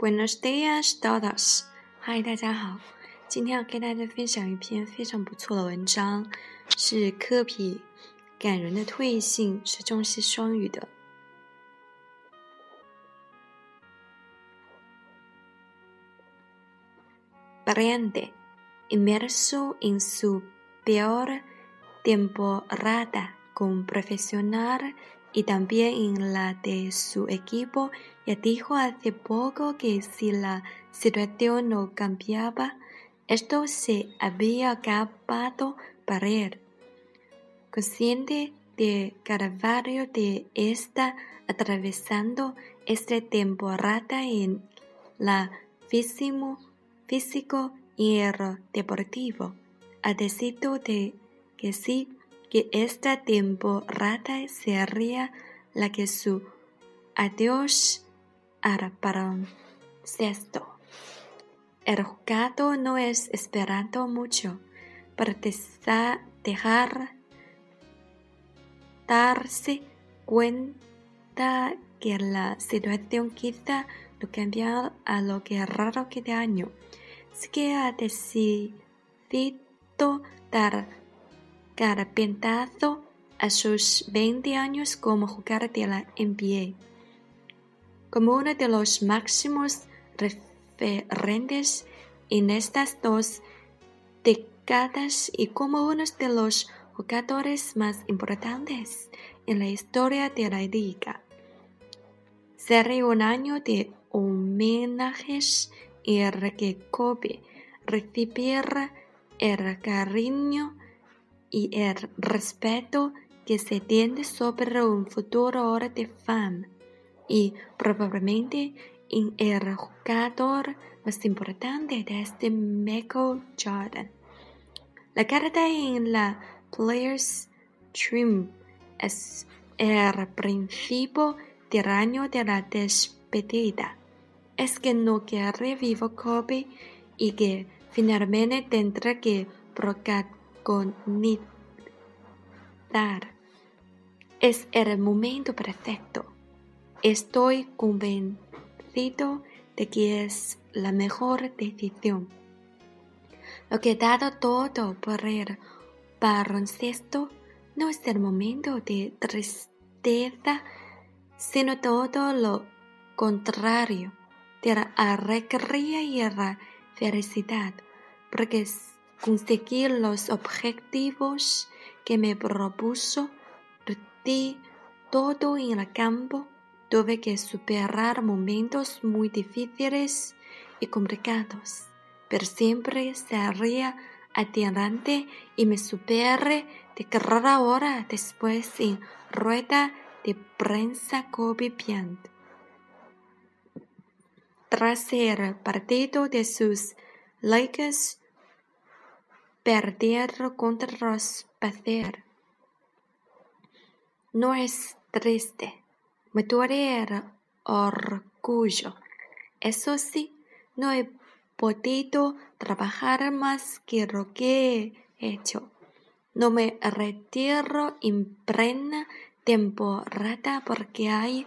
Buenos días, todos！嗨，大家好！今天要跟大家分享一篇非常不错的文章，是科比感人的退信，是中西双语的。Brande inmerso en su peor temporada como profesional y también en la de su equipo, ya dijo hace poco que si la situación no cambiaba, esto se había acabado para él. Consciente de Carvalho de estar atravesando esta temporada en la físico, físico y el deportivo, ha decidido de que sí que esta temporada sería la que su adiós al baloncesto. El jugador no es esperando mucho para dejar darse cuenta que la situación quizá no cambia a lo que raro que de año. Así que ha decidido dar carpintazo a sus 20 años como jugador de la NBA. Como uno de los máximos referentes en estas dos décadas y como uno de los jugadores más importantes en la historia de la liga. Será un año de homenajes y que Kobe recibiera el cariño y el respeto que se tiene sobre un futuro hora de fama y probablemente en el jugador más importante desde este Michael Jordan. La carta en la Players Trim es el principio año de la despedida. Es que no quiere vivo Kobe y que finalmente tendrá que procatar es el momento perfecto. Estoy convencido de que es la mejor decisión. Lo que he dado todo por el baloncesto no es el momento de tristeza, sino todo lo contrario, de la alegría y la felicidad, porque conseguir los objetivos que me propuso, di todo en el campo, tuve que superar momentos muy difíciles y complicados, pero siempre salía adelante y me superé de cada hora después en rueda de prensa Kobe Bryant. Tras el partido de sus Lakers, perder contra Pacers. No es triste, me duele el orgullo. Eso sí, no he podido trabajar más que lo que he hecho. No me retiro en plena temporada porque hay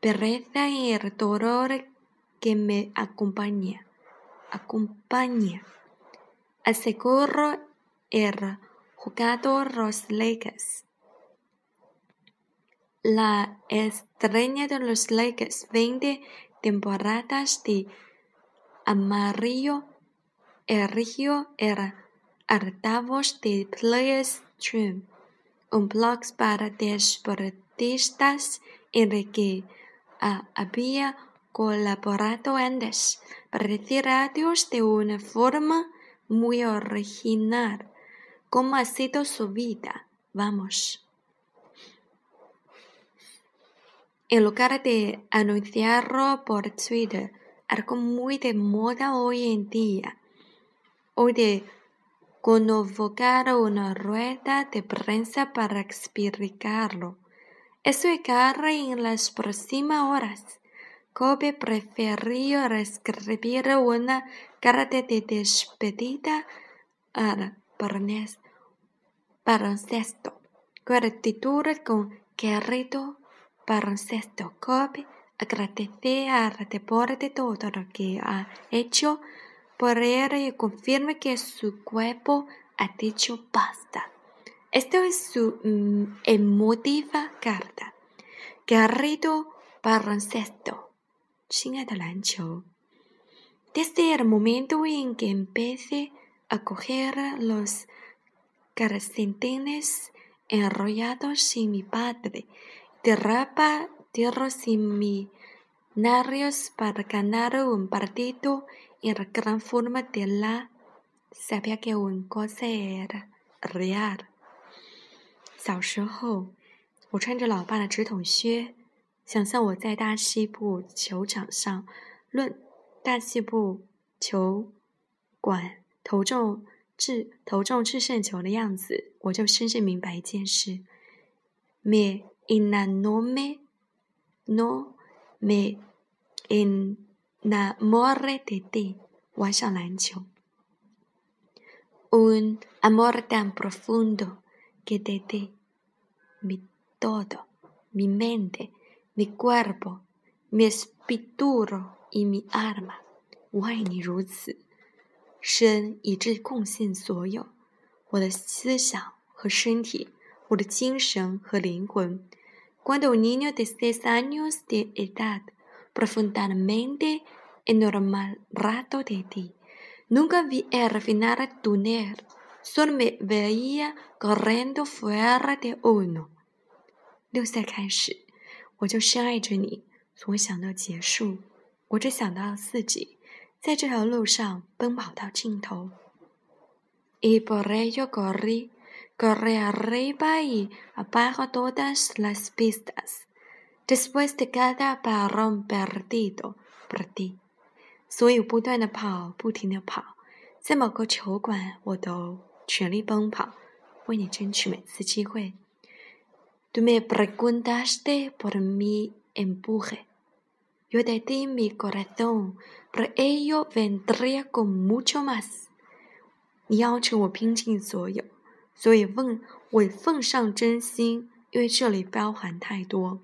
pereza y el dolor que me acompaña. Acompaña aseguró el jugador los Lakers. La estrella de los Lakers 20 temporadas de amarillo erigió el altavoz de Players Stream, un blog para deportistas en el que había colaborado antes. Para decir adiós de una forma muy original. ¿Cómo ha sido su vida? Vamos. En lugar de anunciarlo por Twitter, algo muy de moda hoy en día, hoy de convocar una rueda de prensa para explicarlo. Eso llegará en las próximas horas. Kobe prefirió escribir una carta de despedida al con el título con querido baloncesto Kobe, agradecer por todo lo que ha hecho por él y confirma que su cuerpo ha dicho basta. Esto es su mm, emotiva carta. Querido baloncesto, Desde el momento en que empecé a coger los calcetines enrollados en mi padre, de rapa tierra sin mi narios para ganar un partido en la gran forma de la sabía que un cosa era real。小时候，我穿着老爸的直筒靴，想象我在大西部球场上论 大气部球馆投中制投中制胜球的样子，我就深深明白一件事：me enamoré no me enamoré de ti，玩上篮球。Un amor tan profundo que te di mi todo, mi mente, mi cuerpo, mi espíritu y mi alma。我爱你如此深，以致贡献所有，我的思想和身体，我的精神和灵魂。Cuando un niño de seis años de edad, profundamente enamorado de ti. Nunca vi el final tunel, solo me veía corriendo fuera de uno。六岁开始，我就深爱着你，从未想到结束，我只想到自己在这条路上奔跑到尽头。Y por ello corrí, corrí arriba y abajo todas las pistas, después de cada balón perdido por ti。所以不断的跑，不停的跑，在某个球馆，我都全力奔跑，为你争取每次机会。Tú me preguntaste por mi empuje, yo te di mi corazón, pero ello vendría con mucho más。你要求我拼尽所有，所以奉我奉上真心，因为这里包含太多。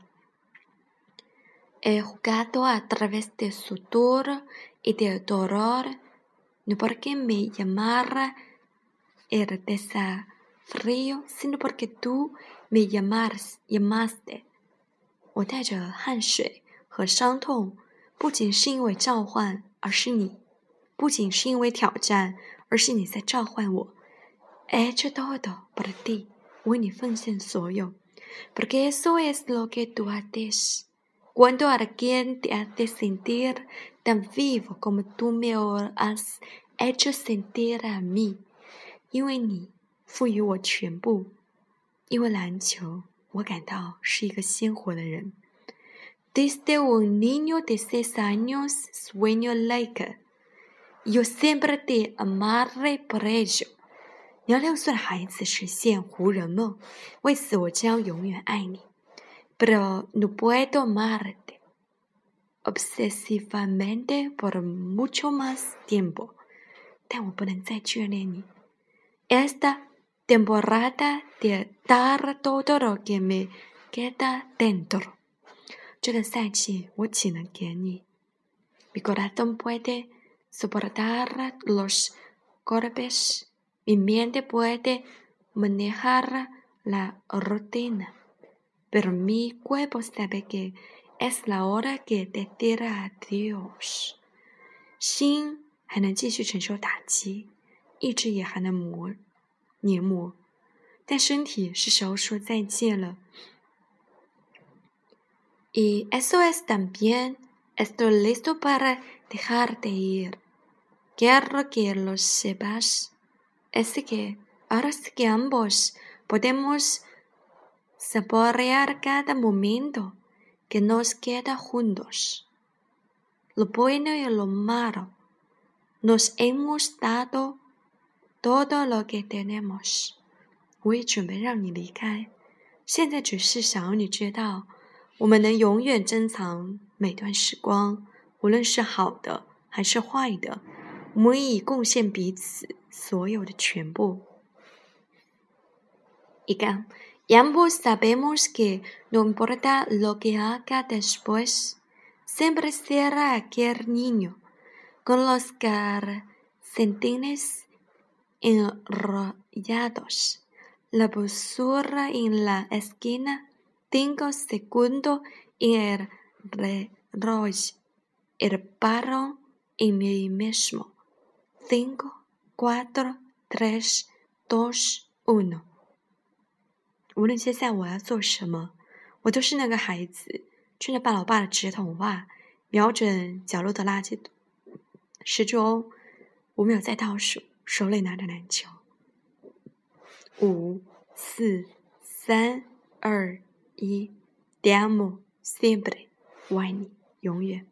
He jugado a través de sudor y de dolor, no porque me llamara el desafío, sino porque tú me llamas, llamaste. 我带着汗水 和伤痛，不仅是因为召唤，而是你；不仅是因为挑战，而是你在召唤我。Hecho todo por ti，为你奉献所有，porque eso es lo que tú haces。cuando alguien te hace sentir tan vivo como tú me has hecho sentir a mí，因为你赋予我全部，因为篮球，我感到是一个鲜活的人。Desde un niño de seis años sueño like, yo siempre te amaré por ello。你要六岁的孩子实现湖人梦，为此我将永远爱你。pero no puedo amarte obsesivamente por mucho más tiempo. Esta temporada de dar todo lo que me queda dentro. 这个赛季，我只能给你 Mi corazón puede soportar los golpes, mi mente puede manejar la rutina pero mi cuerpo sabe que es la hora que decir adiós。心还能继续承受打击，意志也还能磨碾磨，但身体是时候说再见了。Y eso es también estoy listo para dejarte ir. Quiero que lo sepas. Es que ahora sí que ambos podemos saborear cada momento que nos queda juntos. Lo bueno y lo malo. Nos hemos dado todo lo que tenemos. 我也准备让你离开，现在只是想要你知道， 我们能永远珍藏每段时光，无论是好的还是坏的，我们已贡献彼此所有的全部。一个 Y ambos sabemos que no importa lo que haga después, siempre será aquel niño con los calcetines enrollados, la basura en la esquina, cinco segundos en el reloj, el parón en mí mismo. Cinco, cuatro, tres, dos, uno。无论接下来我要做什么，我都是那个孩子，穿着爸老爸的直筒袜，瞄准角落的垃圾桶。十钟，五秒在倒数，手里拿着篮球。五、四、三、二、一，Te amo siempre，我爱你，永远。